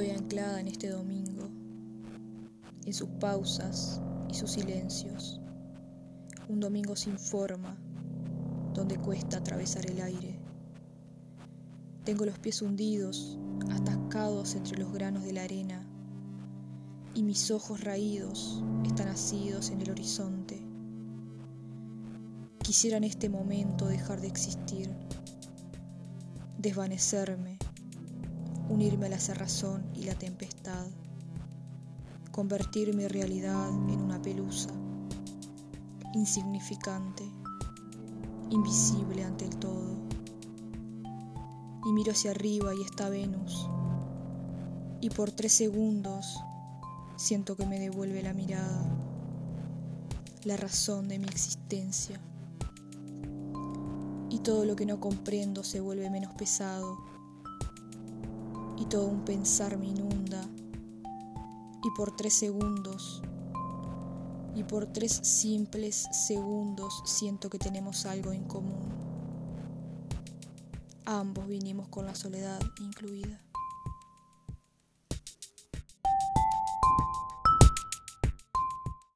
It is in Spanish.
anclada en este domingo, en sus pausas y sus silencios. Un domingo sin forma, donde cuesta atravesar el aire. Tengo los pies hundidos, atascados entre los granos de la arena, y mis ojos raídos están asidos en el horizonte. Quisiera en este momento dejar de existir, desvanecerme, unirme a la cerrazón y la tempestad, convertir mi realidad en una pelusa, insignificante, invisible ante el todo. Y miro hacia arriba y está Venus, y por tres segundos siento que me devuelve la mirada, la razón de mi existencia y todo lo que no comprendo se vuelve menos pesado todo un pensar me inunda y por tres segundos y por tres simples segundos siento que tenemos algo en común. Ambos vinimos con la soledad incluida.